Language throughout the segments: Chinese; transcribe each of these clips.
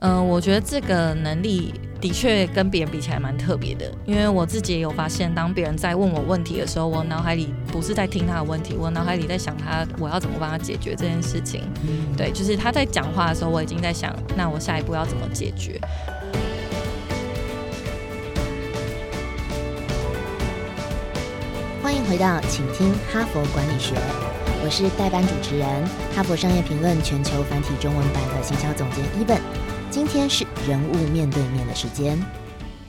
嗯，我觉得这个能力的确跟别人比起来蛮特别的，因为我自己也有发现，当别人在问我问题的时候，我脑海里不是在听他的问题，我脑海里在想他我要怎么帮他解决这件事情。嗯对，就是他在讲话的时候，我已经在想，那我下一步要怎么解决。欢迎回到，请听哈佛管理学，我是代班主持人，哈佛商业评论全球繁体中文版的行销总监伊本。今天是人物面对面的时间。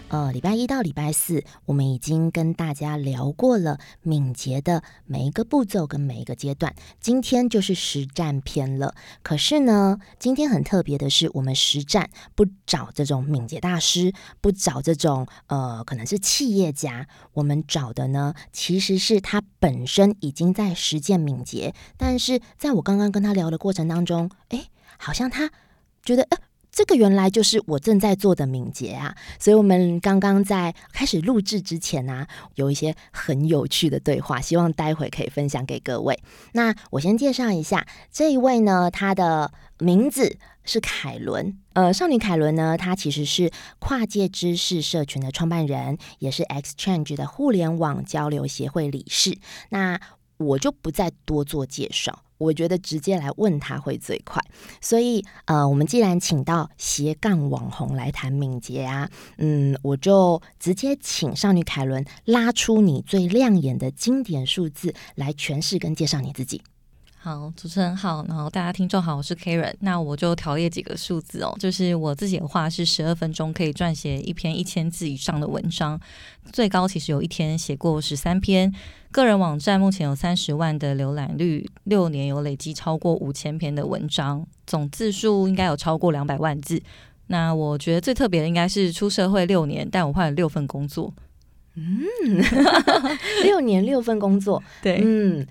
呃，礼拜一到礼拜四，我们已经跟大家聊过了敏捷的每一个步骤跟每一个阶段。今天就是实战篇了。可是呢，今天很特别的是，我们实战不找这种敏捷大师，不找这种呃可能是企业家，我们找的呢，其实是他本身已经在实践敏捷，但是在我刚刚跟他聊的过程当中，哎，好像他觉得呃。这个原来就是我正在做的敏捷啊，所以我们刚刚在开始录制之前呢，有一些很有趣的对话，希望待会可以分享给各位。那我先介绍一下这一位呢，他的名字是凯伦。呃，少女凯伦呢，她其实是跨界知识社群的创办人，也是 Xchange 的互联网交流协会理事。那我就不再多做介绍。我觉得直接来问他会最快，所以呃，我们既然请到斜杠网红来谈敏捷啊，嗯，我就直接请少女凯伦拉出你最亮眼的经典数字来诠释跟介绍你自己。好，主持人好，然后大家听众好，我是 Karen。那我就条列几个数字哦，就是我自己的话是十二分钟可以撰写一篇一千字以上的文章，最高其实有一天写过十三篇。个人网站目前有三十万的浏览率，六年有累积超过五千篇的文章，总字数应该有超过两百万字。那我觉得最特别的应该是出社会六年，但我换了六份工作。嗯，六年六份工作，对，嗯，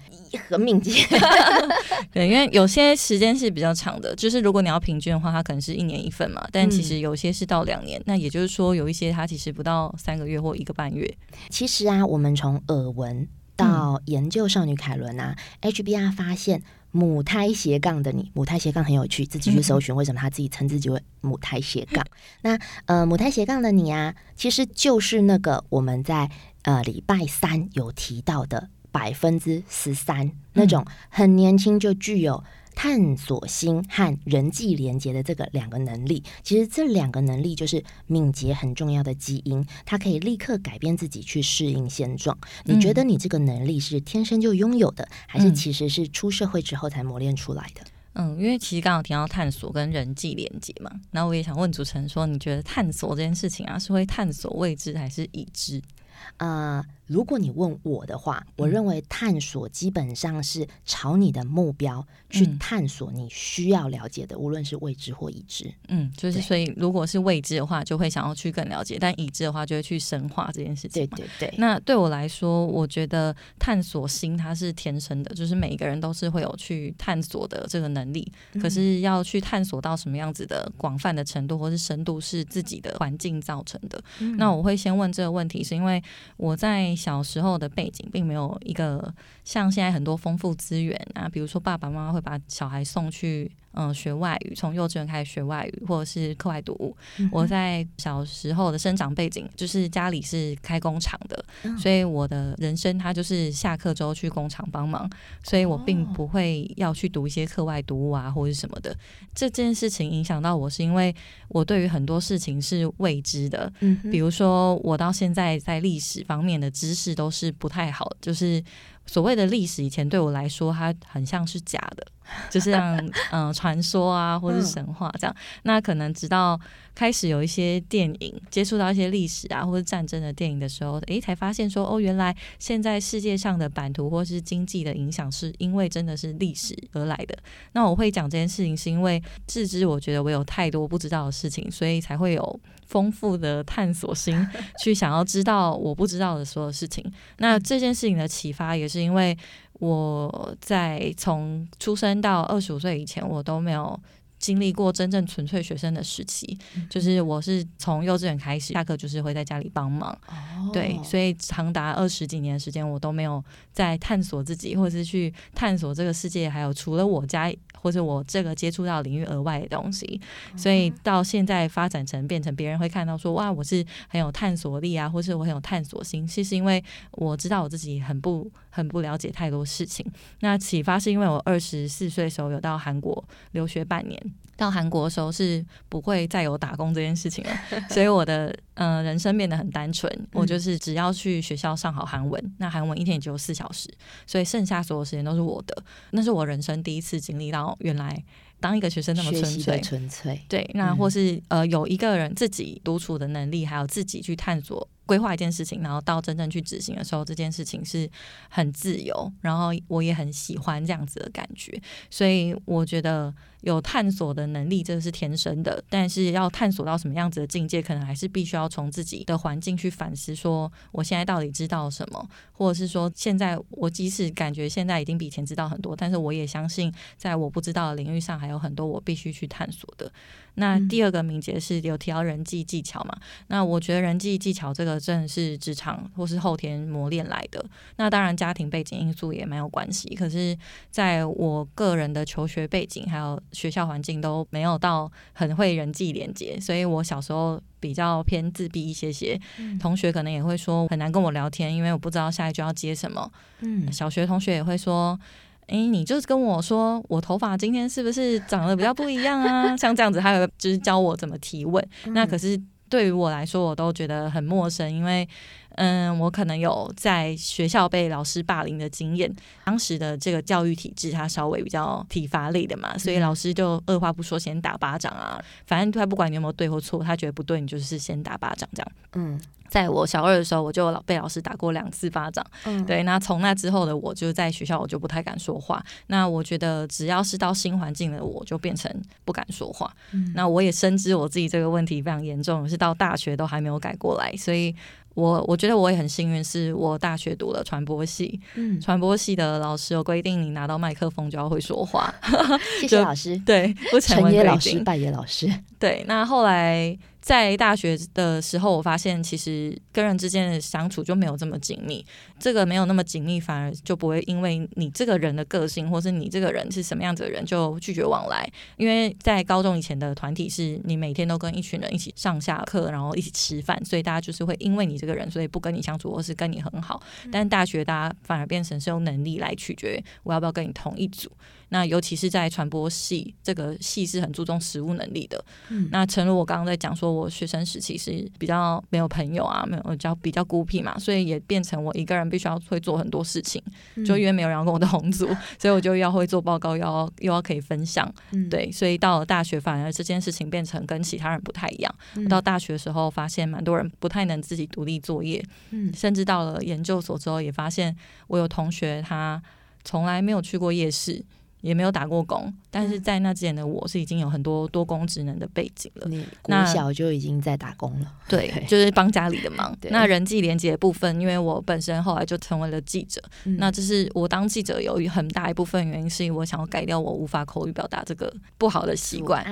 很敏捷。对，因为有些时间是比较长的，就是如果你要平均的话，它可能是一年一份嘛。但其实有些是到两年，那也就是说有一些它其实不到三个月或一个半月。其实啊，我们从耳闻到研究少女凯伦啊，HBR 发现。母胎斜杠的你，母胎斜杠很有趣，自己去搜寻为什么他自己称自己为母胎斜杠。那呃，母胎斜杠的你啊，其实就是那个我们在呃礼拜三有提到的百分之十三那种很年轻就具有。探索心和人际连接的这个两个能力，其实这两个能力就是敏捷很重要的基因，它可以立刻改变自己去适应现状。你觉得你这个能力是天生就拥有的，还是其实是出社会之后才磨练出来的？嗯，因为其实刚刚提到探索跟人际连接嘛，那我也想问主持人说，你觉得探索这件事情啊，是会探索未知还是已知？啊。如果你问我的话，我认为探索基本上是朝你的目标去探索你需要了解的，无论是未知或已知。嗯，就是所以，如果是未知的话，就会想要去更了解；但已知的话，就会去深化这件事情。对对对。那对我来说，我觉得探索心它是天生的，就是每一个人都是会有去探索的这个能力。可是要去探索到什么样子的广泛的程度或是深度，是自己的环境造成的。那我会先问这个问题，是因为我在。小时候的背景并没有一个像现在很多丰富资源啊，比如说爸爸妈妈会把小孩送去。嗯，学外语，从幼稚园开始学外语，或者是课外读物。我在小时候的生长背景就是家里是开工厂的，所以我的人生他就是下课之后去工厂帮忙，所以我并不会要去读一些课外读物啊，或者什么的。这件事情影响到我是因为我对于很多事情是未知的，嗯，比如说我到现在在历史方面的知识都是不太好，就是所谓的历史以前对我来说，它很像是假的。就是像嗯传说啊，或是神话这样，那可能直到开始有一些电影接触到一些历史啊，或者战争的电影的时候，诶，才发现说哦，原来现在世界上的版图或是经济的影响，是因为真的是历史而来的。那我会讲这件事情，是因为自知我觉得我有太多不知道的事情，所以才会有丰富的探索心，去想要知道我不知道的所有事情。那这件事情的启发，也是因为。我在从出生到二十五岁以前，我都没有经历过真正纯粹学生的时期，就是我是从幼稚园开始，下课就是会在家里帮忙，对，所以长达二十几年的时间，我都没有在探索自己，或者是去探索这个世界，还有除了我家或者我这个接触到领域额外的东西，所以到现在发展成变成别人会看到说哇，我是很有探索力啊，或是我很有探索心，其实因为我知道我自己很不很不了解太多事情。那启发是因为我二十四岁的时候有到韩国留学半年。到韩国的时候是不会再有打工这件事情了，所以我的呃人生变得很单纯，我就是只要去学校上好韩文，那韩文一天也只有四小时，所以剩下所有时间都是我的。那是我人生第一次经历到原来当一个学生那么纯粹，纯粹对。那或是呃有一个人自己独处的能力，还有自己去探索。规划一件事情，然后到真正去执行的时候，这件事情是很自由，然后我也很喜欢这样子的感觉，所以我觉得有探索的能力，这是天生的。但是要探索到什么样子的境界，可能还是必须要从自己的环境去反思，说我现在到底知道什么，或者是说现在我即使感觉现在已经比以前知道很多，但是我也相信，在我不知道的领域上，还有很多我必须去探索的。那第二个敏捷是有提到人际技巧嘛？那我觉得人际技巧这个真的是职场或是后天磨练来的。那当然家庭背景因素也蛮有关系。可是在我个人的求学背景还有学校环境都没有到很会人际连接，所以我小时候比较偏自闭一些些。同学可能也会说很难跟我聊天，因为我不知道下一句要接什么。嗯，小学同学也会说。哎，你就是跟我说，我头发今天是不是长得比较不一样啊？像这样子，还有就是教我怎么提问。那可是对于我来说，我都觉得很陌生，因为嗯，我可能有在学校被老师霸凌的经验。当时的这个教育体制，它稍微比较体罚类的嘛，所以老师就二话不说先打巴掌啊。反正他不管你有没有对或错，他觉得不对，你就是先打巴掌这样。嗯。在我小二的时候，我就老被老师打过两次巴掌。嗯，对。那从那之后的我，就在学校我就不太敢说话。那我觉得，只要是到新环境的，我就变成不敢说话。嗯，那我也深知我自己这个问题非常严重，是到大学都还没有改过来。所以，我我觉得我也很幸运，是我大学读了传播系。嗯，传播系的老师有规定，你拿到麦克风就要会说话。谢谢老师。对，不成野老师，拜野老师。对，那后来。在大学的时候，我发现其实跟人之间的相处就没有这么紧密。这个没有那么紧密，反而就不会因为你这个人的个性，或是你这个人是什么样子的人，就拒绝往来。因为在高中以前的团体，是你每天都跟一群人一起上下课，然后一起吃饭，所以大家就是会因为你这个人，所以不跟你相处，或是跟你很好。但大学大家反而变成是用能力来取决我要不要跟你同一组。那尤其是在传播系这个系是很注重实务能力的。嗯，那诚如我刚刚在讲，说我学生时期是比较没有朋友啊，没有较比较孤僻嘛，所以也变成我一个人必须要会做很多事情，就因为没有人跟我同组，所以我就要会做报告，要又要可以分享。对，所以到了大学，反而这件事情变成跟其他人不太一样。到大学的时候，发现蛮多人不太能自己独立作业，嗯，甚至到了研究所之后，也发现我有同学他从来没有去过夜市。也没有打过工，但是在那之前的我是已经有很多多工职能的背景了。你小就已经在打工了，对，就是帮家里的忙。那人际连接部分，因为我本身后来就成为了记者，那这是我当记者有很大一部分原因，是因为我想要改掉我无法口语表达这个不好的习惯。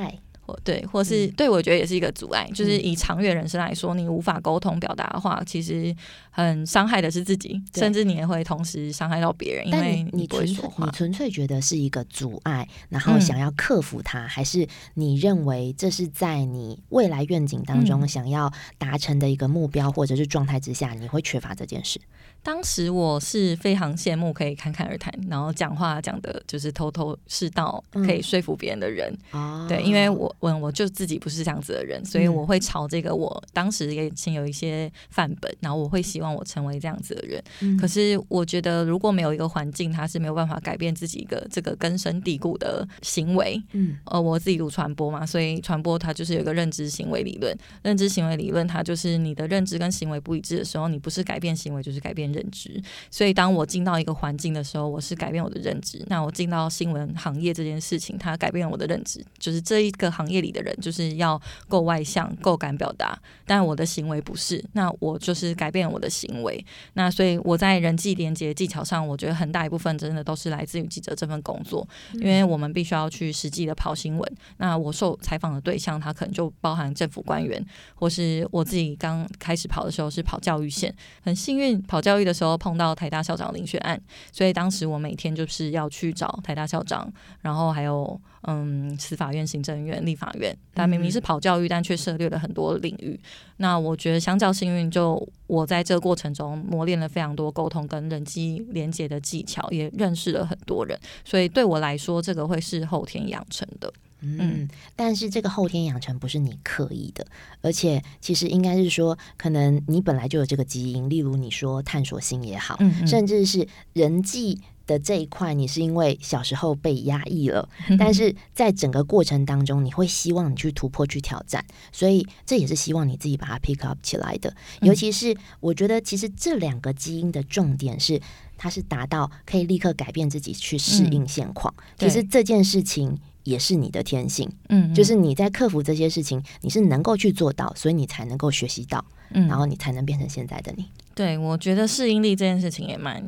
或对，或是对我觉得也是一个阻碍。就是以长远人生来说，你无法沟通表达的话，其实很伤害的是自己，甚至你也会同时伤害到别人，因为你不会说话。你纯粹觉得是一个阻碍，然后想要克服它，还是你认为这是在你未来愿景当中想要达成的一个目标或者是状态之下，你会缺乏这件事？当时我是非常羡慕可以侃侃而谈，然后讲话讲的就是头头是道，可以说服别人的人。对，因为我我我就自己不是这样子的人，所以我会朝这个。我当时也先有一些范本，然后我会希望我成为这样子的人。可是我觉得如果没有一个环境，他是没有办法改变自己一个这个根深蒂固的行为。嗯，呃，我自己读传播嘛，所以传播它就是有一个认知行为理论。认知行为理论它就是你的认知跟行为不一致的时候，你不是改变行为，就是改变。认知，所以当我进到一个环境的时候，我是改变我的认知。那我进到新闻行业这件事情，它改变了我的认知，就是这一个行行业里的人就是要够外向、够敢表达，但我的行为不是，那我就是改变我的行为。那所以我在人际连接技巧上，我觉得很大一部分真的都是来自于记者这份工作，因为我们必须要去实际的跑新闻。那我受采访的对象，他可能就包含政府官员，或是我自己刚开始跑的时候是跑教育线，很幸运跑教育的时候碰到台大校长遴选案，所以当时我每天就是要去找台大校长，然后还有。嗯，司法院、行政院、立法院，但明明是跑教育，但却涉猎了很多领域。那我觉得相较幸运，就我在这个过程中磨练了非常多沟通跟人机连接的技巧，也认识了很多人。所以对我来说，这个会是后天养成的。嗯，但是这个后天养成不是你刻意的，而且其实应该是说，可能你本来就有这个基因。例如你说探索性也好，甚至是人际。的这一块，你是因为小时候被压抑了，但是在整个过程当中，你会希望你去突破、去挑战，所以这也是希望你自己把它 pick up 起来的。尤其是我觉得，其实这两个基因的重点是，它是达到可以立刻改变自己去适应现况。其实这件事情也是你的天性，嗯，就是你在克服这些事情，你是能够去做到，所以你才能够学习到，嗯，然后你才能变成现在的你。对，我觉得适应力这件事情也蛮。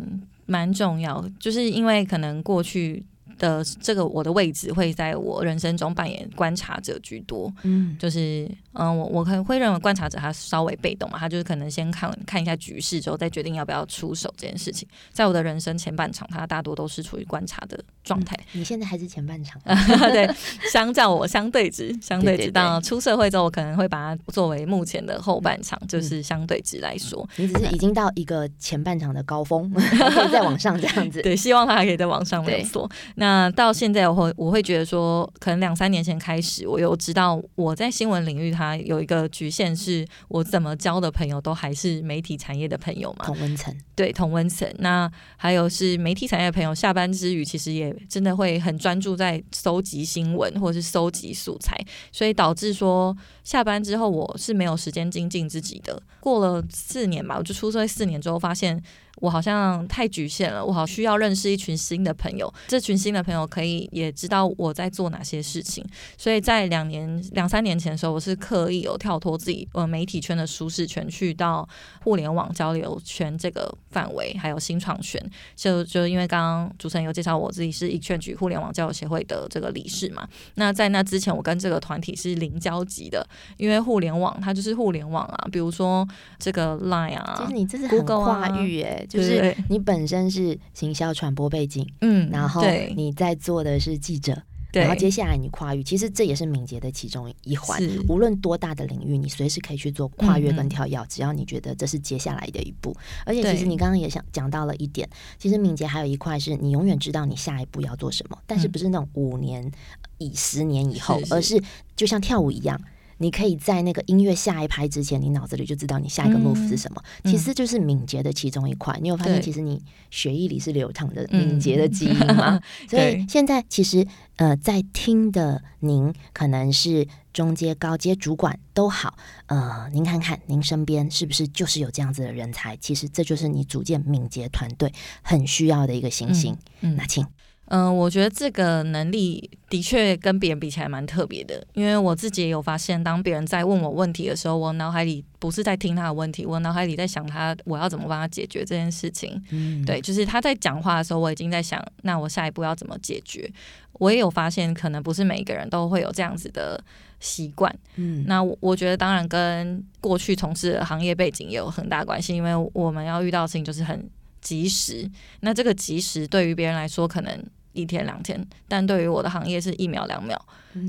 蛮重要，就是因为可能过去。的这个我的位置会在我人生中扮演观察者居多，嗯，就是嗯，我我可能会认为观察者他稍微被动嘛，他就是可能先看看一下局势之后再决定要不要出手这件事情。在我的人生前半场，他大多都是处于观察的状态。你现在还是前半场，对，相较我相对值，相对值到出社会之后，我可能会把它作为目前的后半场，就是相对值来说，你只是已经到一个前半场的高峰，可以再往上这样子。对，希望他还可以再往上，没错。那那到现在，我会我会觉得说，可能两三年前开始，我有知道我在新闻领域，它有一个局限，是我怎么交的朋友都还是媒体产业的朋友嘛，同温层。对，同温层。那还有是媒体产业的朋友，下班之余其实也真的会很专注在搜集新闻或者是搜集素材，所以导致说下班之后我是没有时间精进自己的。过了四年吧，我就出社会四年之后发现。我好像太局限了，我好需要认识一群新的朋友，这群新的朋友可以也知道我在做哪些事情。所以在两年两三年前的时候，我是刻意有跳脱自己呃媒体圈的舒适圈，去到互联网交流圈这个范围，还有新创圈。就就因为刚刚主持人有介绍我自己是易券局互联网交流协会的这个理事嘛，那在那之前我跟这个团体是零交集的，因为互联网它就是互联网啊，比如说这个 Line 啊，就是你这是很跨域哎。就是你本身是行销传播背景，嗯，然后你在做的是记者，然后接下来你跨域，其实这也是敏捷的其中一环。无论多大的领域，你随时可以去做跨越跟跳跃，只要你觉得这是接下来的一步。而且，其实你刚刚也想讲到了一点，其实敏捷还有一块是你永远知道你下一步要做什么，但是不是那种五年以十年以后，而是就像跳舞一样。你可以在那个音乐下一拍之前，你脑子里就知道你下一个 move 是什么。其实就是敏捷的其中一块。你有发现，其实你血液里是流淌的敏捷的基因吗？所以现在其实呃，在听的您可能是中阶、高阶主管都好，呃，您看看您身边是不是就是有这样子的人才？其实这就是你组建敏捷团队很需要的一个信心。嗯，那请。嗯，我觉得这个能力的确跟别人比起来蛮特别的，因为我自己也有发现，当别人在问我问题的时候，我脑海里不是在听他的问题，我脑海里在想他我要怎么帮他解决这件事情。嗯，对，就是他在讲话的时候，我已经在想，那我下一步要怎么解决？我也有发现，可能不是每一个人都会有这样子的习惯。嗯，那我觉得当然跟过去从事的行业背景也有很大关系，因为我们要遇到的事情就是很及时。那这个及时对于别人来说，可能一天两天，但对于我的行业是一秒两秒，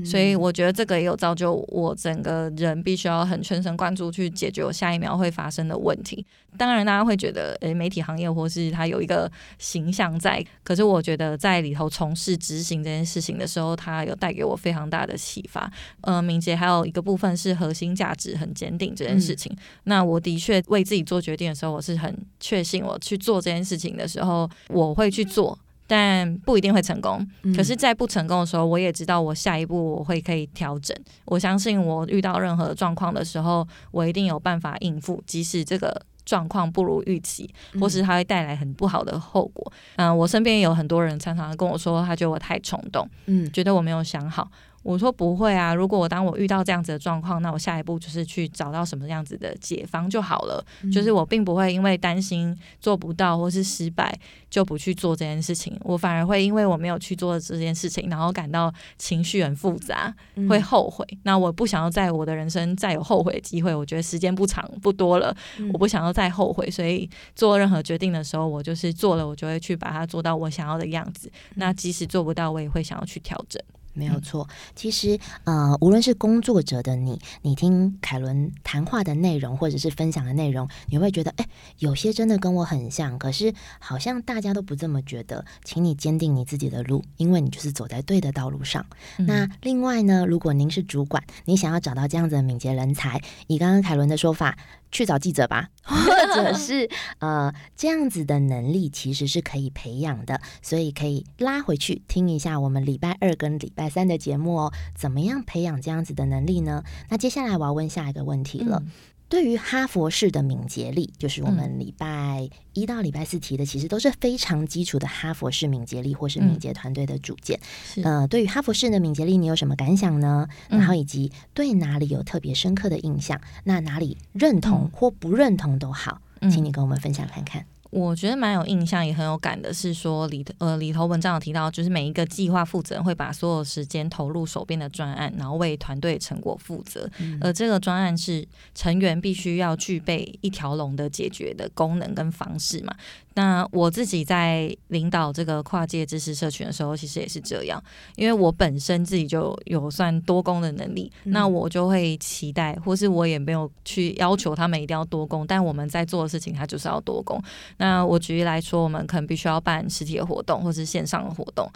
所以我觉得这个也有造就我整个人必须要很全神贯注去解决我下一秒会发生的问题。当然，大家会觉得，诶，媒体行业或是它有一个形象在，可是我觉得在里头从事执行这件事情的时候，它有带给我非常大的启发。呃，敏捷还有一个部分是核心价值很坚定这件事情。那我的确为自己做决定的时候，我是很确信我去做这件事情的时候，我会去做。但不一定会成功。可是，在不成功的时候，我也知道我下一步我会可以调整。我相信我遇到任何状况的时候，我一定有办法应付，即使这个状况不如预期，或是它会带来很不好的后果。嗯，我身边有很多人常常跟我说，他觉得我太冲动，嗯，觉得我没有想好。我说不会啊，如果我当我遇到这样子的状况，那我下一步就是去找到什么样子的解方就好了。就是我并不会因为担心做不到或是失败就不去做这件事情，我反而会因为我没有去做这件事情，然后感到情绪很复杂，会后悔。那我不想要在我的人生再有后悔的机会，我觉得时间不长不多了，我不想要再后悔，所以做任何决定的时候，我就是做了，我就会去把它做到我想要的样子。那即使做不到，我也会想要去调整。没有错，其实呃，无论是工作者的你，你听凯伦谈话的内容，或者是分享的内容，你会觉得，哎，有些真的跟我很像，可是好像大家都不这么觉得。请你坚定你自己的路，因为你就是走在对的道路上。那另外呢，如果您是主管，你想要找到这样子的敏捷人才，以刚刚凯伦的说法。去找记者吧，或者是呃这样子的能力其实是可以培养的，所以可以拉回去听一下我们礼拜二跟礼拜三的节目哦。怎么样培养这样子的能力呢？那接下来我要问下一个问题了。对于哈佛式的敏捷力，就是我们礼拜一到礼拜四提的，其实都是非常基础的哈佛式敏捷力，或是敏捷团队的主见。呃，对于哈佛式的敏捷力，你有什么感想呢？然后以及对哪里有特别深刻的印象？那哪里认同或不认同都好，请你跟我们分享看看。我觉得蛮有印象，也很有感的是说里呃里头文章有提到，就是每一个计划负责人会把所有时间投入手边的专案，然后为团队成果负责。而这个专案是成员必须要具备一条龙的解决的功能跟方式嘛。那我自己在领导这个跨界知识社群的时候，其实也是这样，因为我本身自己就有算多工的能力，那我就会期待，或是我也没有去要求他们一定要多工，但我们在做的事情，它就是要多工。那我举例来说，我们可能必须要办实体的活动，或是线上的活动。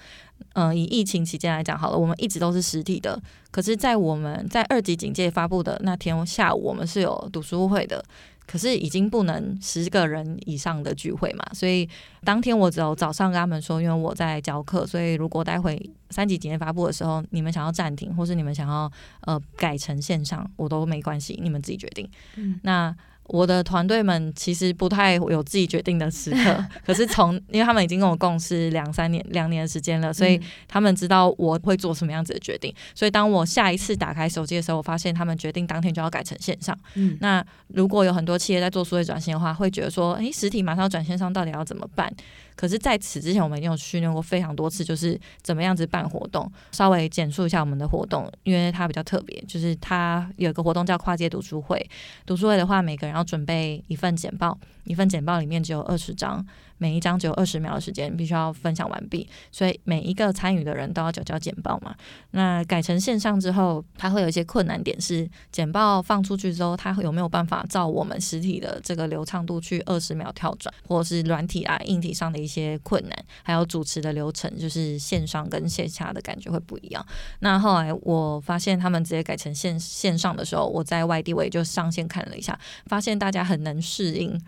嗯，以疫情期间来讲好了，我们一直都是实体的，可是，在我们在二级警戒发布的那天下午，我们是有读书会的。可是已经不能十个人以上的聚会嘛，所以当天我只有早上跟他们说，因为我在教课，所以如果待会三级警戒发布的时候，你们想要暂停，或是你们想要呃改成线上，我都没关系，你们自己决定。嗯，那。我的团队们其实不太有自己决定的时刻，可是从因为他们已经跟我共事两三年、两年的时间了，所以他们知道我会做什么样子的决定。所以当我下一次打开手机的时候，我发现他们决定当天就要改成线上。嗯，那如果有很多企业在做数位转型的话，会觉得说，诶，实体马上要转线上，到底要怎么办？可是，在此之前，我们已经有训练过非常多次，就是怎么样子办活动。稍微简述一下我们的活动，因为它比较特别，就是它有个活动叫跨界读书会。读书会的话，每个人要准备一份简报，一份简报里面只有二十张。每一张只有二十秒的时间，必须要分享完毕，所以每一个参与的人都要交交简报嘛。那改成线上之后，它会有一些困难点，是简报放出去之后，它有没有办法照我们实体的这个流畅度去二十秒跳转，或者是软体啊、硬体上的一些困难，还有主持的流程，就是线上跟线下的感觉会不一样。那后来我发现他们直接改成线线上的时候，我在外地我也就上线看了一下，发现大家很能适应。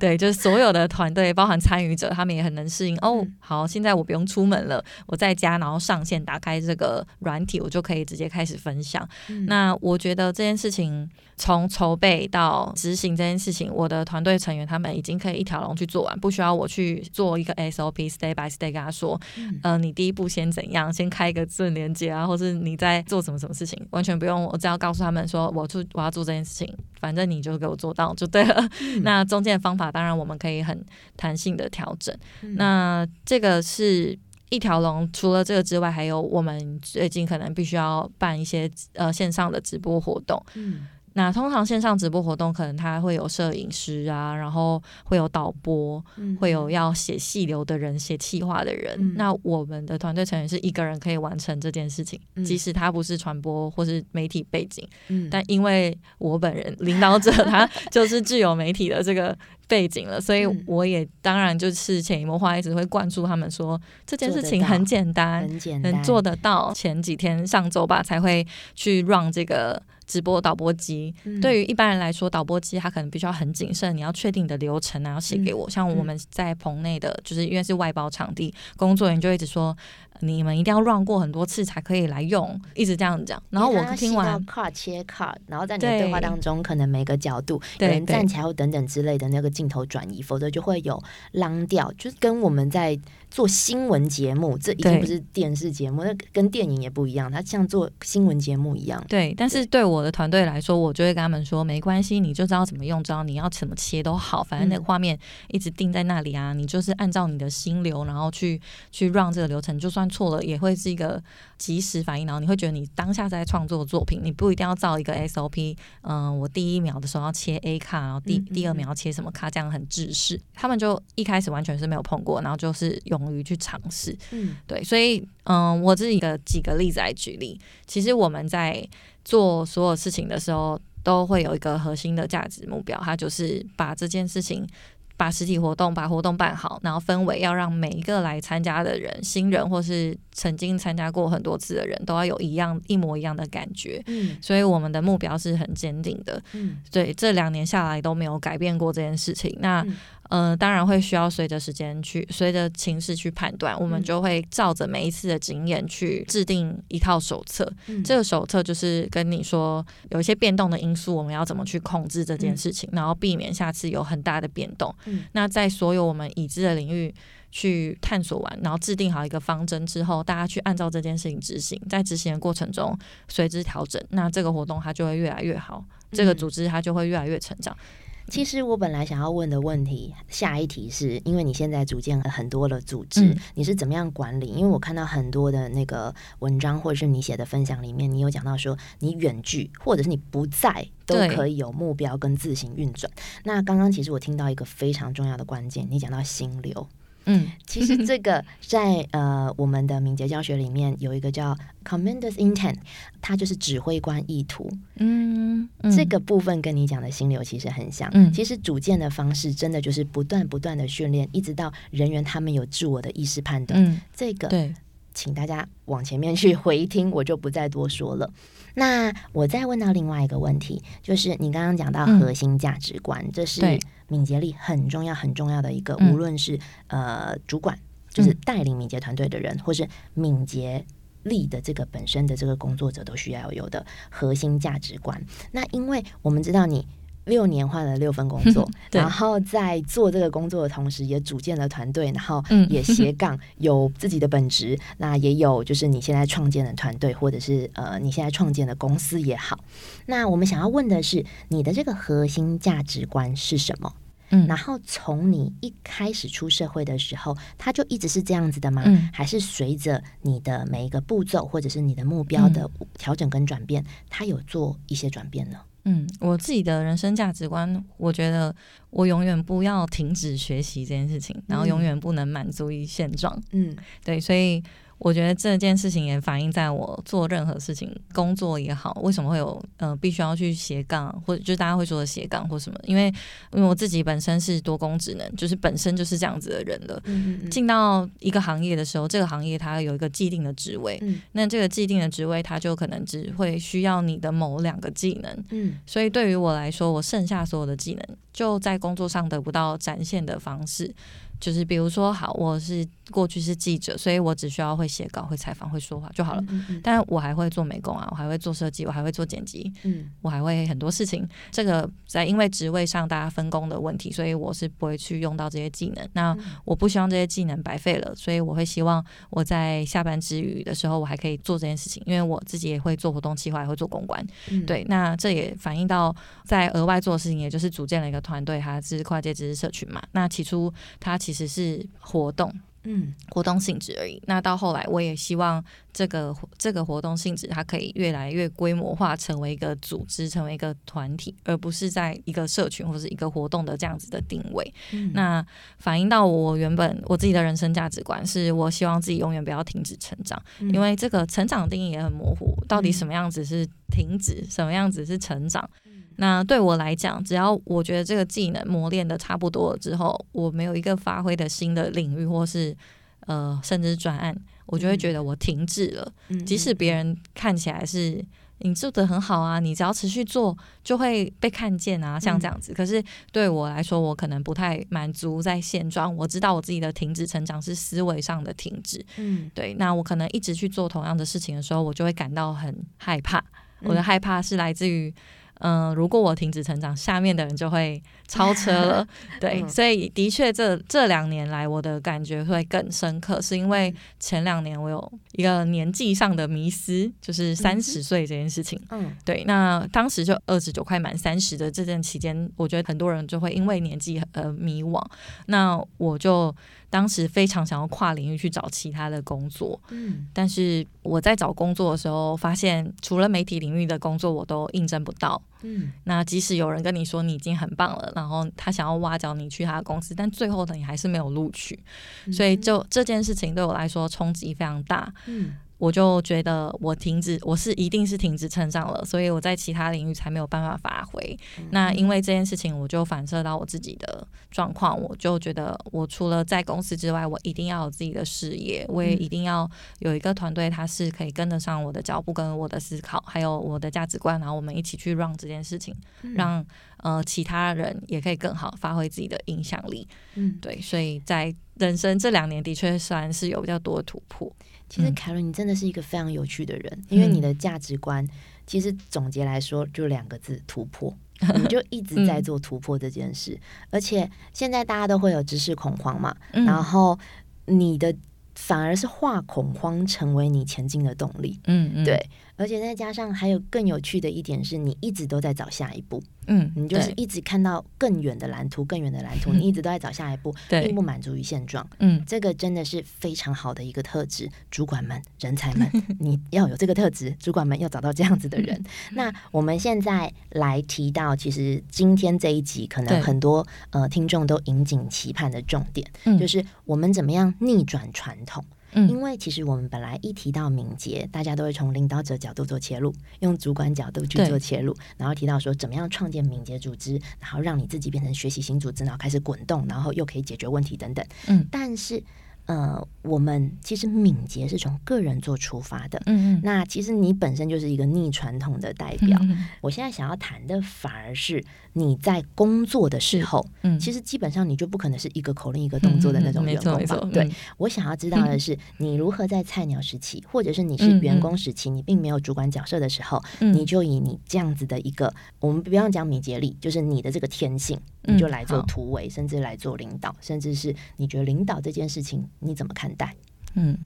对，就是所有的团队，包含参与者，他们也很能适应。哦，好，现在我不用出门了，我在家，然后上线，打开这个软体，我就可以直接开始分享。那我觉得这件事情。从筹备到执行这件事情，我的团队成员他们已经可以一条龙去做完，不需要我去做一个 SOP step by step 跟他说，呃，你第一步先怎样，先开一个正连接啊，或是你在做什么什么事情，完全不用，我只要告诉他们说，我做我要做这件事情，反正你就给我做到就对了。那中间的方法，当然我们可以很弹性的调整。那这个是一条龙，除了这个之外，还有我们最近可能必须要办一些呃线上的直播活动。嗯。那通常线上直播活动，可能他会有摄影师啊，然后会有导播，会有要写细流的人、写企划的人。那我们的团队成员是一个人可以完成这件事情，即使他不是传播或是媒体背景，但因为我本人领导者 他就是具有媒体的这个背景了，所以我也当然就是潜移默化一直会灌输他们说这件事情很简单，很简单，能做得到。前几天上周吧才会去让这个。直播导播机，嗯。对于一般人来说，导播机它可能必须要很谨慎，你要确定你的流程啊，要写给我。像我们在棚内的，就是因为是外包场地，工作人员就一直说，你们一定要 run 过很多次才可以来用，一直这样讲。然后我听完，card 切 card，然后在你的对对话当中，可能每个角度有人站起来或等等之类的那个镜头转移，否则就会有浪掉，就是跟我们在做新闻节目，这已经不是电视节目，那跟电影也不一样，它像做新闻节目一样。对，但是对我的团队来说，我就会跟他们说，没关系，你就知道怎么用，知道你要怎么切都好，反正那个嗯画面一直定在那里啊，你就是按照你的心流，然后去去让这个流程，就算错了也会是一个及时反应，然后你会觉得你当下在创作作品，你不一定要照一个 SOP，嗯、我第一秒的时候要切 A 卡，然后第第二秒要切什么卡，这样很制式。他们就一开始完全是没有碰过，然后就是勇于去尝试，嗯对，所以嗯，我自己的几个例子来举例，其实我们在做所有事情的时候，都会有一个核心的价值目标，它就是把这件事情。把实体活动把活动办好，然后氛围要让每一个来参加的人，新人或是曾经参加过很多次的人，都要有一样一模一样的感觉。嗯所以我们的目标是很坚定的，嗯对，这两年下来都没有改变过这件事情。那嗯呃，当然会需要随着时间去，随着情势去判断，我们嗯就会照着每一次的经验去制定一套手册。嗯这个手册就是跟你说有一些变动的因素，我们要怎么去控制这件事情，然后避免下次有很大的变动。嗯那在所有我们已知的领域。去探索完，然后制定好一个方针之后，大家去按照这件事情执行，在执行的过程中随之调整，那这个活动它就会越来越好，这个嗯组织它就会越来越成长。其实我本来想要问的问题，下一题是因为你现在组建了很多的组织，嗯你是怎么样管理？因为我看到很多的那个文章或者是你写的分享里面，你有讲到说你远距或者是你不在都可以有目标跟自行运转。那刚刚其实我听到一个非常重要的关键，你讲到心流。嗯，其实这个 在呃我们的敏捷教学里面有一个叫 Commander's Intent，它就是指挥官意图。嗯，嗯这个部分跟你讲的心流其实很像。嗯其实组建的方式真的就是不断不断的训练，一直到人员他们有自我的意识判断。嗯，这个对，请大家往前面去回听，我就不再多说了。那我再问到另外一个问题，就是你刚刚讲到嗯核心价值观，这是敏捷力很重要很重要的一个，嗯无论是呃主管，就是带领敏捷团队的人，或是敏捷。力的这个本身的这个工作者都需要有的核心价值观。那因为我们知道你六年换了六份工作，然后在做这个工作的同时，也组建了团队，然后嗯也斜 杠有自己的本职，那也有就是你现在创建的团队，或者是呃你现在创建的公司也好。那我们想要问的是，你的这个核心价值观是什么？嗯然后从你一开始出社会的时候，它就一直是这样子的吗？嗯还是随着你的每一个步骤或者是你的目标的嗯调整跟转变，它有做一些转变呢？嗯，我自己的人生价值观，我觉得我永远不要停止学习这件事情，然后永远不能满足于现状。嗯对，所以我觉得这件事情也反映在我做任何事情，工作也好，为什么会有呃必须要去斜杠，或者就是大家会说的斜杠或什么？因为因为我自己本身是多工职能，就是本身就是这样子的人了。嗯嗯进到一个行业的时候，这个行业它有一个既定的职位，嗯那这个既定的职位，它就可能只会需要你的某两个技能。嗯所以对于我来说，我剩下所有的技能就在工作上得不到展现的方式，就是比如说，好，我是过去是记者，所以我只需要会写稿、会采访、会说话就好了。嗯嗯但我还会做美工啊，我还会做设计，我还会做剪辑，嗯我还会很多事情。这个在因为职位上大家分工的问题，所以我是不会去用到这些技能。那嗯我不希望这些技能白费了，所以我会希望我在下班之余的时候，我还可以做这件事情，因为我自己也会做活动企划，也会做公关。嗯对，那这也反映到在额外做的事情，也就是组建了一个团队，它是跨界知识社群嘛。那起初它其实是活动。嗯活动性质而已。那到后来，我也希望这个这个活动性质它可以越来越规模化，成为一个组织，成为一个团体，而不是在一个社群或者是一个活动的这样子的定位。嗯那反映到我原本我自己的人生价值观，是我希望自己永远不要停止成长，嗯因为这个成长定义也很模糊，到底什么样子是停止，什么样子是成长。那对我来讲，只要我觉得这个技能磨练的差不多了之后，我没有一个发挥的新的领域，或是呃，甚至是专案，我就会觉得我停滞了。嗯即使别人看起来是你做的很好啊，你只要持续做就会被看见啊，像这样子。可是对我来说，我可能不太满足在现状。我知道我自己的停止成长是思维上的停止，嗯，对。那我可能一直去做同样的事情的时候，我就会感到很害怕。我的害怕是来自于。嗯，如果我停止成长，下面的人就会超车了。对，所以的确，这这两年来，我的感觉会更深刻，是因为前两年我有一个年纪上的迷思，就是三十岁这件事情。嗯，对，那当时就二十九快满三十的这段期间，我觉得很多人就会因为年纪呃迷惘，那我就。当时非常想要跨领域去找其他的工作，嗯，但是我在找工作的时候，发现除了媒体领域的工作，我都应征不到，嗯，那即使有人跟你说你已经很棒了，然后他想要挖角你去他的公司，但最后呢，你还是没有录取，所以就这件事情对我来说冲击非常大，嗯。我就觉得我停止，我是一定是停止成长了，所以我在其他领域才没有办法发挥。那因为这件事情，我就反射到我自己的状况，我就觉得我除了在公司之外，我一定要有自己的事业，我也一定要有一个团队，他是可以跟得上我的脚步、跟我的思考，还有我的价值观，然后我们一起去让这件事情，让呃其他人也可以更好发挥自己的影响力。嗯，对，所以在人生这两年的确算是有比较多的突破。其实凯伦，你真的是一个非常有趣的人，因为你的价值观其实总结来说就两个字：突破。你就一直在做突破这件事，而且现在大家都会有知识恐慌嘛，然后你的反而是化恐慌成为你前进的动力。嗯嗯，对。而且再加上还有更有趣的一点是，你一直都在找下一步。嗯，你就是一直看到更远的蓝图，更远的蓝图，你一直都在找下一步，并不满足于现状。嗯，这个真的是非常好的一个特质。主管们、人才们，你要有这个特质。主管们要找到这样子的人。那我们现在来提到，其实今天这一集可能很多呃听众都引颈期盼的重点，就是我们怎么样逆转传统。因为其实我们本来一提到敏捷，大家都会从领导者角度做切入，用主管角度去做切入，然后提到说怎么样创建敏捷组织，然后让你自己变成学习型组织，然后开始滚动，然后又可以解决问题等等。嗯，但是。呃，我们其实敏捷是从个人做出发的，嗯嗯，那其实你本身就是一个逆传统的代表。我现在想要谈的反而是你在工作的时候，嗯，其实基本上你就不可能是一个口令一个动作的那种员工吧？对，我想要知道的是，你如何在菜鸟时期，或者是你是员工时期，你并没有主管角色的时候，你就以你这样子的一个，我们不要讲敏捷力，就是你的这个天性。你就来做突围，甚至来做领导，甚至是你觉得领导这件事情你怎么看待？嗯，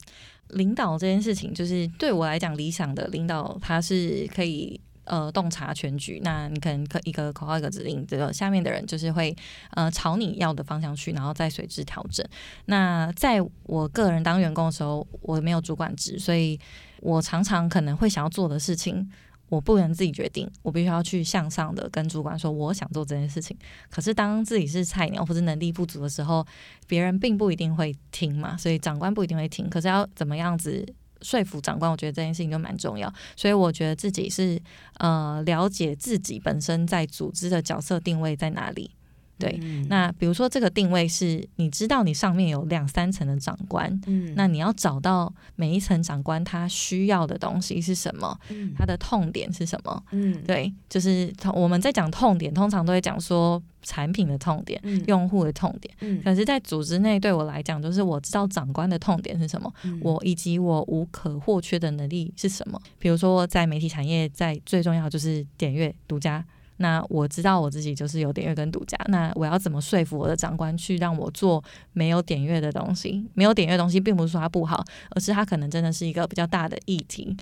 领导这件事情，就是对我来讲，理想的领导他是可以呃洞察全局。那你可能可一个口号一个指令，这个下面的人就是会呃朝你要的方向去，然后再随之调整。那在我个人当员工的时候，我没有主管职，所以我常常可能会想要做的事情。我不能自己决定，我必须要去向上的跟主管说我想做这件事情。可是当自己是菜鸟或者能力不足的时候，别人并不一定会听嘛，所以长官不一定会听。可是要怎么样子说服长官，我觉得这件事情就蛮重要。所以我觉得自己是呃了解自己本身在组织的角色定位在哪里。对，那比如说这个定位是你知道你上面有两三层的长官，嗯，那你要找到每一层长官他需要的东西是什么，嗯，他的痛点是什么，嗯，对，就是我们在讲痛点，通常都会讲说产品的痛点、用户的痛点，嗯，可是，在组织内对我来讲，就是我知道长官的痛点是什么，我以及我无可或缺的能力是什么。比如说，在媒体产业，在最重要就是点阅独家。那我知道我自己就是有点阅跟独家，那我要怎么说服我的长官去让我做没有点阅的东西？没有点阅东西，并不是说它不好，而是它可能真的是一个比较大的议题。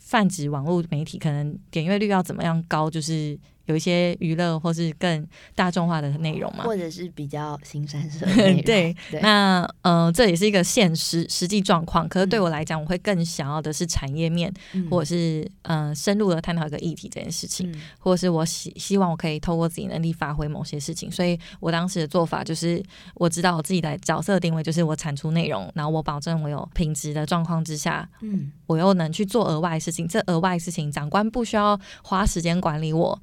泛指网络媒体可能点阅率要怎么样高，就是。有一些娱乐或是更大众化的内容嘛，或者是比较新三色 对，那呃，这也是一个现实实际状况。可是对我来讲，我会更想要的是产业面，或者是嗯，深入的探讨一个议题这件事情，或者是我希希望我可以透过自己能力发挥某些事情。所以我当时的做法就是，我知道我自己的角色定位就是我产出内容，然后我保证我有品质的状况之下，嗯，我又能去做额外事情。这额外事情，长官不需要花时间管理我。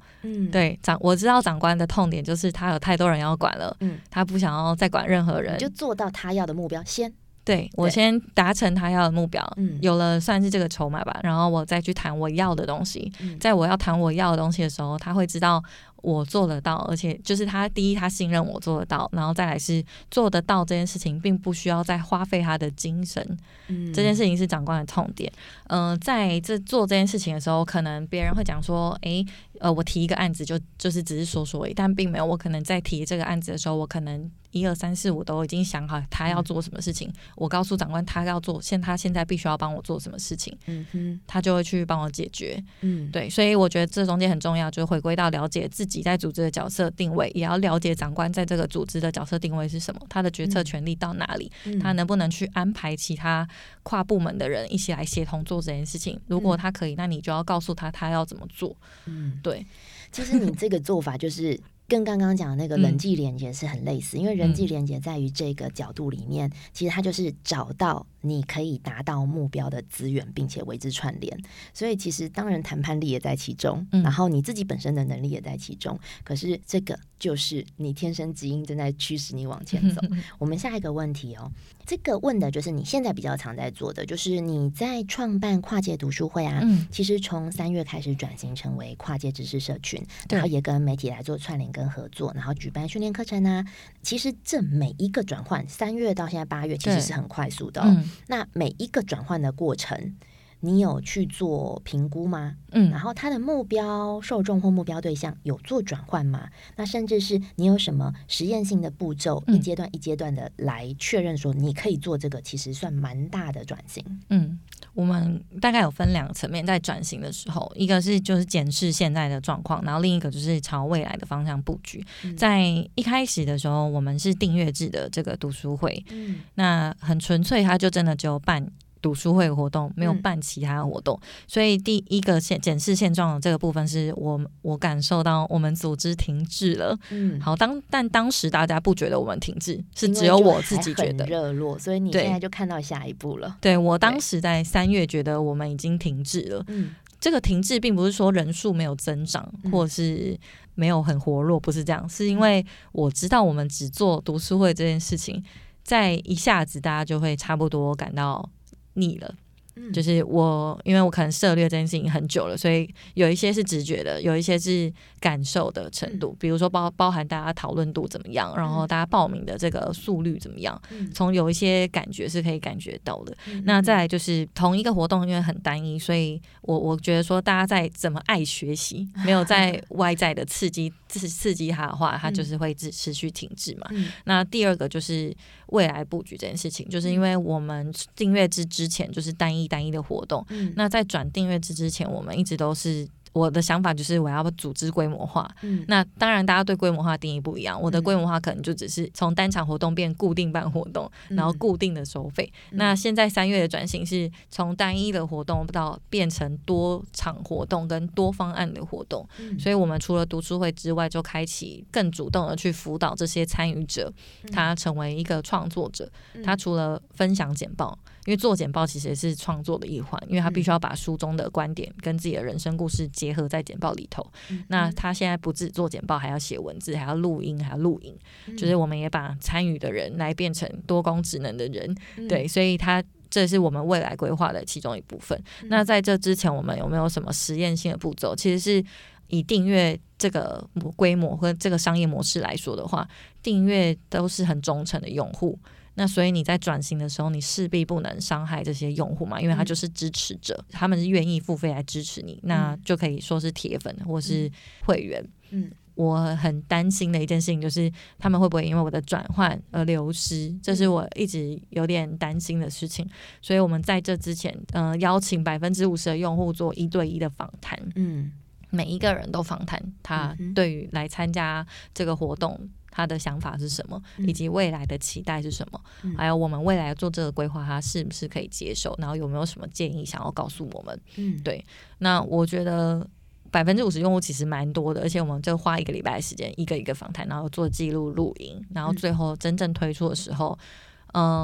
对长我知道长官的痛点就是他有太多人要管了，嗯，他不想要再管任何人，就做到他要的目标先。对。我先达成他要的目标，嗯。有了算是这个筹码吧，然后我再去谈我要的东西。嗯。在我要谈我要的东西的时候，他会知道我做得到，而且就是他第一他信任我做得到，然后再来是做得到这件事情，并不需要再花费他的精神。嗯这件事情是长官的痛点。嗯、在这做这件事情的时候，可能别人会讲说，诶，呃，我提一个案子就就是只是说说而已，但并没有。我可能在提这个案子的时候，我可能一二三四五都已经想好他要做什么事情，我告诉长官他要做，现他现在必须要帮我做什么事情，嗯哼他就会去帮我解决。嗯对，所以我觉得这中间很重要，就是回归到了解自己在组织的角色定位，也要了解长官在这个组织的角色定位是什么，他的决策嗯权力到哪里，嗯他能不能去安排其他跨部门的人一起来协同做这件事情？如果嗯他可以，那你就要告诉他他要怎么做。嗯对，其实你这个做法就是跟刚刚讲的那个人嗯际连接是很类似，因为人际连接在于这个角度里面，其实它就是找到你可以达到目标的资源，并且为之串联。所以其实当然谈判力也在其中，嗯然后你自己本身的能力也在其中。可是这个就是你天生基因正在驱使你往前走。我们下一个问题哦，这个问的就是你现在比较常在做的，就是你在创办跨界读书会啊，嗯，其实从三月开始转型成为跨界知识社群，对然后也跟媒体来做串联跟合作，然后举办训练课程啊。其实这每一个转换，三月到现在八月，其实是很快速的、那每一个转换的过程，你有去做评估吗？嗯然后他的目标受众或目标对象有做转换吗？那甚至是你有什么实验性的步骤，嗯一阶段一阶段的来确认说你可以做这个，其实算蛮大的转型。嗯，我们大概有分两个层面，在转型的时候，一个是就是检视现在的状况，然后另一个就是朝未来的方向布局。嗯在一开始的时候，我们是订阅制的这个读书会，嗯那很纯粹，它就真的只有办读书会活动，没有嗯办其他活动。所以第一个现检视现状的这个部分，是我我感受到我们组织停滞了。嗯，好，当但当时大家不觉得我们停滞，是只有我自己觉得。热络，所以你现在就看到下一步了。对我当时在三月觉得我们已经停滞了。嗯这个停滞并不是说人数没有增长，嗯或是没有很活络，不是这样，是因为我知道我们只做读书会这件事情，在一下子大家就会差不多感到腻了。嗯就是我，因为我可能涉猎这件事情很久了，所以有一些是直觉的，有一些是感受的程度。比如说包包含大家讨论度怎么样，然后大家报名的这个速率怎么样，嗯从有一些感觉是可以感觉到的。嗯那再来就是同一个活动，因为很单一，所以我我觉得说大家在怎么爱学习，没有在外在的刺激刺刺激它的话，它就是会持持续停滞嘛。嗯那第二个就是未来布局这件事情，就是因为我们订阅制之前就是单一单一的活动，嗯那在转订阅制之前，我们一直都是。我的想法就是我要组织规模化，嗯那当然大家对规模化定义不一样。我的嗯规模化可能就只是从单场活动变固定办活动，然后嗯固定的收费。嗯那现在三月的转型是从单一的活动到变成多场活动跟多方案的活动，嗯所以我们除了读书会之外，就开启更主动的去辅导这些参与者，他成为一个创作者。嗯他除了分享简报，因为做简报其实也是创作的一环，因为他必须要把书中的观点跟自己的人生故事结合在简报里头。嗯那他现在不止做简报，还要写文字，还要录音，还要录影，嗯就是我们也把参与的人来变成多功职能的人。嗯对，所以他这是我们未来规划的其中一部分。嗯那在这之前，我们有没有什么实验性的步骤？其实是以订阅这个模规模和这个商业模式来说的话，订阅都是很忠诚的用户。那所以你在转型的时候，你势必不能伤害这些用户嘛，因为他嗯就是支持者，他们是愿意付费来支持你，那嗯就可以说是铁粉或是会员。嗯我很担心的一件事情就是，他们会不会因为我的转换而流失？这是我一直有点担心的事情。所以我们在这之前，呃，邀请百分之五十的用户做一对一的访谈，嗯每一个人都访谈他对于来参加这个活动。他的想法是什么，嗯以及未来的期待是什么？嗯还有我们未来做这个规划，他是不是可以接受？然后有没有什么建议想要告诉我们？嗯对那我觉得百分之五十用户其实蛮多的，而且我们就花一个礼拜的时间，一个一个访谈，然后做记录、录音，然后最后真正推出的时候，嗯，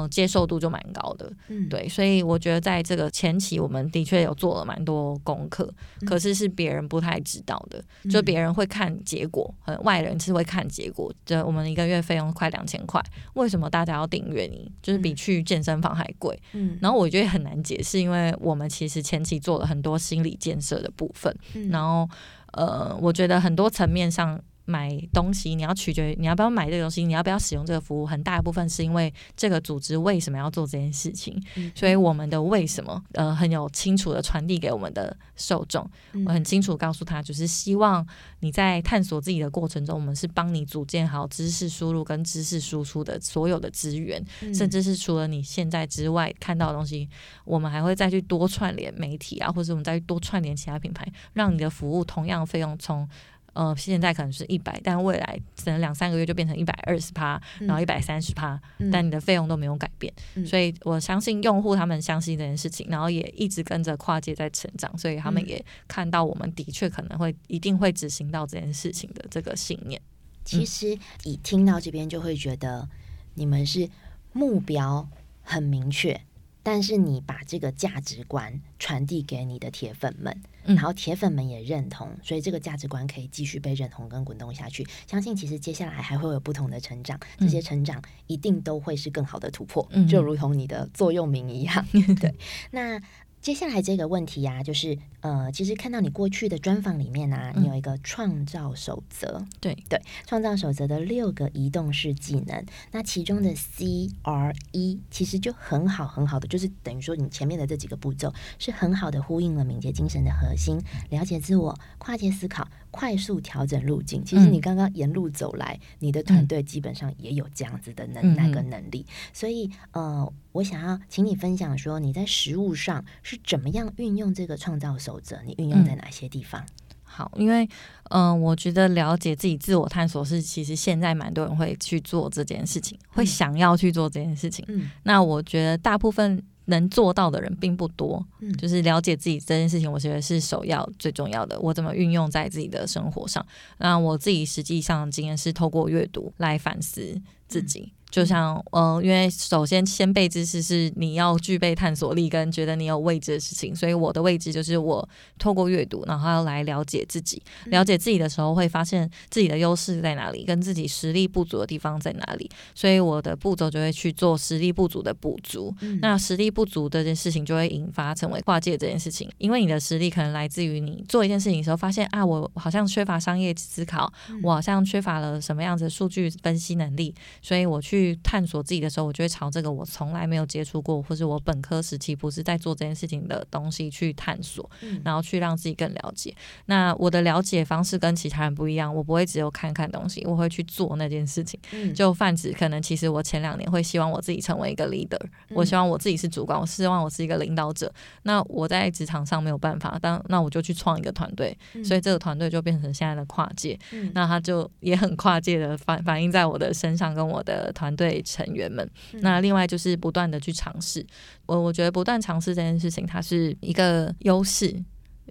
接受度就蛮高的。嗯，对，所以我觉得在这个前期，我们的确有做了蛮多功课，可是是别人不太知道的，就别人会看结果，很，外人是会看结果。就我们一个月费用快两千块，为什么大家要订阅你？就是比去健身房还贵。嗯，然后我觉得很难解释，因为我们其实前期做了很多心理建设的部分，然后呃，我觉得很多层面上。买东西，你要取决于你要不要买这个东西，你要不要使用这个服务，很大一部分是因为这个组织为什么要做这件事情，所以我们的为什么呃很有清楚的传递给我们的受众，我很清楚告诉他，就是希望你在探索自己的过程中，我们是帮你组建好知识输入跟知识输出的所有的资源，甚至是除了你现在之外看到的东西，我们还会再去多串联媒体啊，或者我们再去多串联其他品牌，让你的服务同样费用从。呃，现在可能是一百，但未来可能两三个月就变成一百二十趴，然后一百三十趴，但你的费用都没有改变，所以我相信用户他们相信这件事情，然后也一直跟着跨界在成长，所以他们也看到我们的确可能会一定会执行到这件事情的这个信念。其实一听到这边就会觉得你们是目标很明确。但是你把这个价值观传递给你的铁粉们，然后铁粉们也认同，所以这个价值观可以继续被认同跟滚动下去。相信其实接下来还会有不同的成长，这些成长一定都会是更好的突破，就如同你的座右铭一样。对，那。接下来这个问题呀，就是呃，其实看到你过去的专访里面啊，你有一个创造守则，对。对，创造守则的六个移动式技能，那其中的 C R E 其实就很好很好的，就是等于说你前面的这几个步骤是很好的呼应了敏捷精神的核心，了解自我，跨界思考，快速调整路径。其实你刚刚沿路走来，你的团队基本上也有这样子的能耐跟能力，所以呃。我想要请你分享说你在实物上是怎么样运用这个创造守则？你运用在哪些地方？好，因为嗯，我觉得了解自己、自我探索是其实现在蛮多人会去做这件事情，会想要去做这件事情。嗯，那我觉得大部分能做到的人并不多。嗯，就是了解自己这件事情，我觉得是首要最重要的。我怎么运用在自己的生活上？那我自己实际上经验是透过阅读来反思自己。就像嗯，因为首先先辈知识是你要具备探索力跟觉得你有位置的事情，所以我的位置就是我透过阅读，然后要来了解自己，了解自己的时候会发现自己的优势在哪里，跟自己实力不足的地方在哪里，所以我的步骤就会去做实力不足的补足。那实力不足这件事情就会引发成为跨界这件事情，因为你的实力可能来自于你做一件事情的时候发现啊，我好像缺乏商业思考，我好像缺乏了什么样子的数据分析能力，所以我去。去探索自己的时候，我就会朝这个我从来没有接触过，或是我本科时期不是在做这件事情的东西去探索，然后去让自己更了解。那我的了解方式跟其他人不一样，我不会只有看看东西，我会去做那件事情。就泛指，可能其实我前两年会希望我自己成为一个 leader，我希望我自己是主管，我希望我是一个领导者。那我在职场上没有办法，当那我就去创一个团队，所以这个团队就变成现在的跨界。那他就也很跨界的反反映在我的身上，跟我的团。队成员们，那另外就是不断的去尝试。我我觉得不断尝试这件事情，它是一个优势。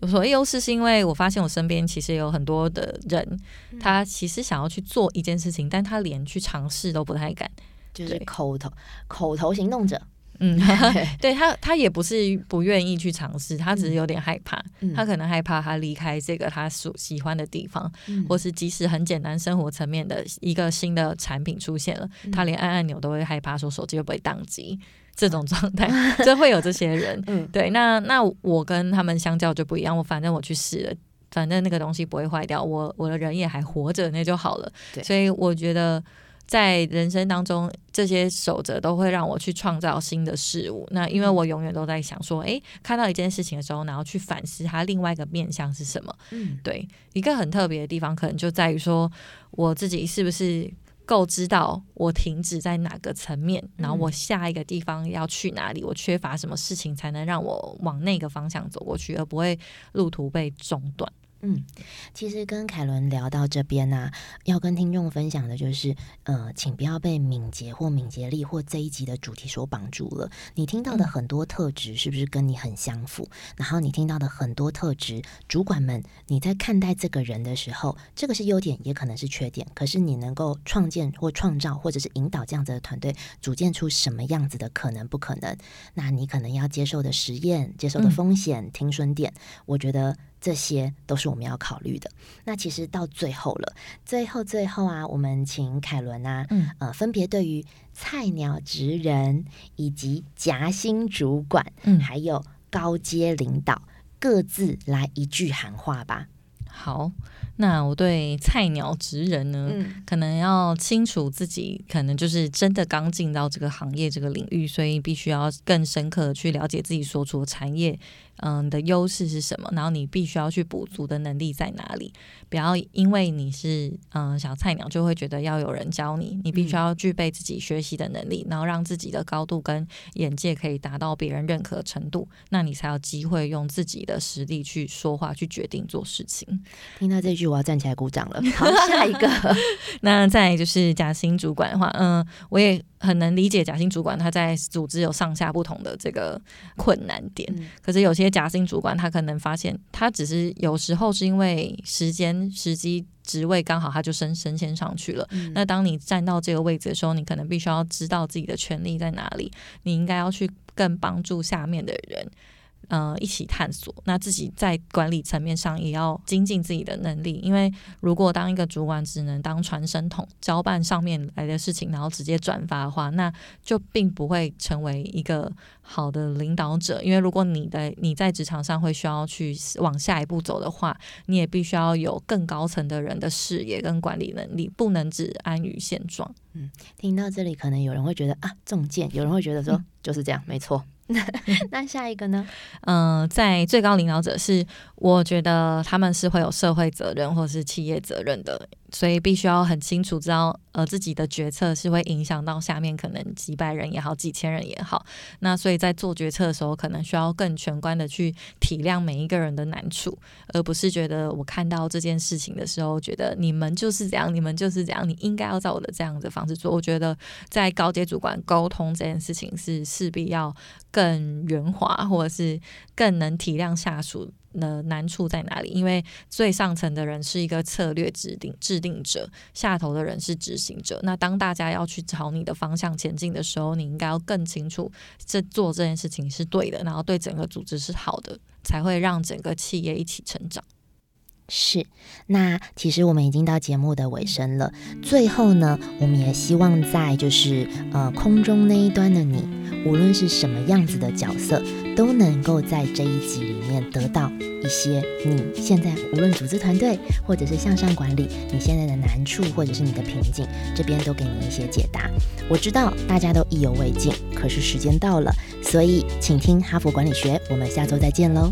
所谓优势，是因为我发现我身边其实有很多的人，他其实想要去做一件事情，但他连去尝试都不太敢，就是口头口头行动者。嗯，对他，他也不是不愿意去尝试，他只是有点害怕。他可能害怕他离开这个他所喜欢的地方，或是即使很简单生活层面的一个新的产品出现了，他连按按钮都会害怕，说手机会不会宕机这种 状态，就会有这些人。嗯，对，那那我跟他们相较就不一样，我反正我去试了，反正那个东西不会坏掉，我我的人也还活着，那就好了。所以我觉得。在人生当中，这些守则都会让我去创造新的事物。那因为我永远都在想说，诶，看到一件事情的时候，然后去反思它另外一个面向是什么。嗯，对，一个很特别的地方，可能就在于说，我自己是不是够知道我停止在哪个层面，然后我下一个地方要去哪里，我缺乏什么事情才能让我往那个方向走过去，而不会路途被中断。嗯，其实跟凯伦聊到这边呢，要跟听众分享的就是，呃，请不要被敏捷或敏捷力或这一集的主题所绑住了。你听到的很多特质是不是跟你很相符？然后你听到的很多特质，主管们你在看待这个人的时候，这个是优点，也可能是缺点。可是你能够创建或创造，或者是引导这样子的团队，组建出什么样子的可能不可能？那你可能要接受的实验、接受的风险、听损点，我觉得。这些都是我们要考虑的。那其实到最后了，最后最后啊，我们请凯伦啊，嗯呃，分别对于菜鸟职人以及夹心主管，嗯，还有高阶领导，各自来一句喊话吧。好，那我对菜鸟职人呢，可能要清楚自己，可能就是真的刚进到这个行业这个领域，所以必须要更深刻的去了解自己所处的产业。嗯，的优势是什么？然后你必须要去补足的能力在哪里？不要因为你是嗯小菜鸟，就会觉得要有人教你。你必须要具备自己学习的能力，然后让自己的高度跟眼界可以达到别人认可程度，那你才有机会用自己的实力去说话、去决定做事情。听到这句，我要站起来鼓掌了。好，下一个，那再就是假薪主管的话，嗯，我也。很能理解假性主管他在组织有上下不同的这个困难点，可是有些假性主管他可能发现他只是有时候是因为时间时机职位刚好他就升升迁上去了。那当你站到这个位置的时候，你可能必须要知道自己的权利在哪里，你应该要去更帮助下面的人。呃，一起探索。那自己在管理层面上也要精进自己的能力，因为如果当一个主管只能当传声筒，交办上面来的事情，然后直接转发的话，那就并不会成为一个好的领导者。因为如果你的你在职场上会需要去往下一步走的话，你也必须要有更高层的人的视野跟管理能力，不能只安于现状。嗯，听到这里，可能有人会觉得啊，中箭；有人会觉得说就是这样，没错。那下一个呢？嗯，在最高领导者是，我觉得他们是会有社会责任或是企业责任的。所以必须要很清楚知道，呃，自己的决策是会影响到下面可能几百人也好，几千人也好。那所以在做决策的时候，可能需要更全观的去体谅每一个人的难处，而不是觉得我看到这件事情的时候，觉得你们就是这样，你们就是这样，你应该要照我的这样的方式做。我觉得在高阶主管沟通这件事情是势必要更圆滑，或者是更能体谅下属。的难处在哪里？因为最上层的人是一个策略制定制定者，下头的人是执行者。那当大家要去朝你的方向前进的时候，你应该要更清楚，这做这件事情是对的，然后对整个组织是好的，才会让整个企业一起成长。是，那其实我们已经到节目的尾声了。最后呢，我们也希望在就是呃空中那一端的你，无论是什么样子的角色，都能够在这一集里面得到一些你现在无论组织团队或者是向上管理，你现在的难处或者是你的瓶颈，这边都给你一些解答。我知道大家都意犹未尽，可是时间到了，所以请听哈佛管理学，我们下周再见喽。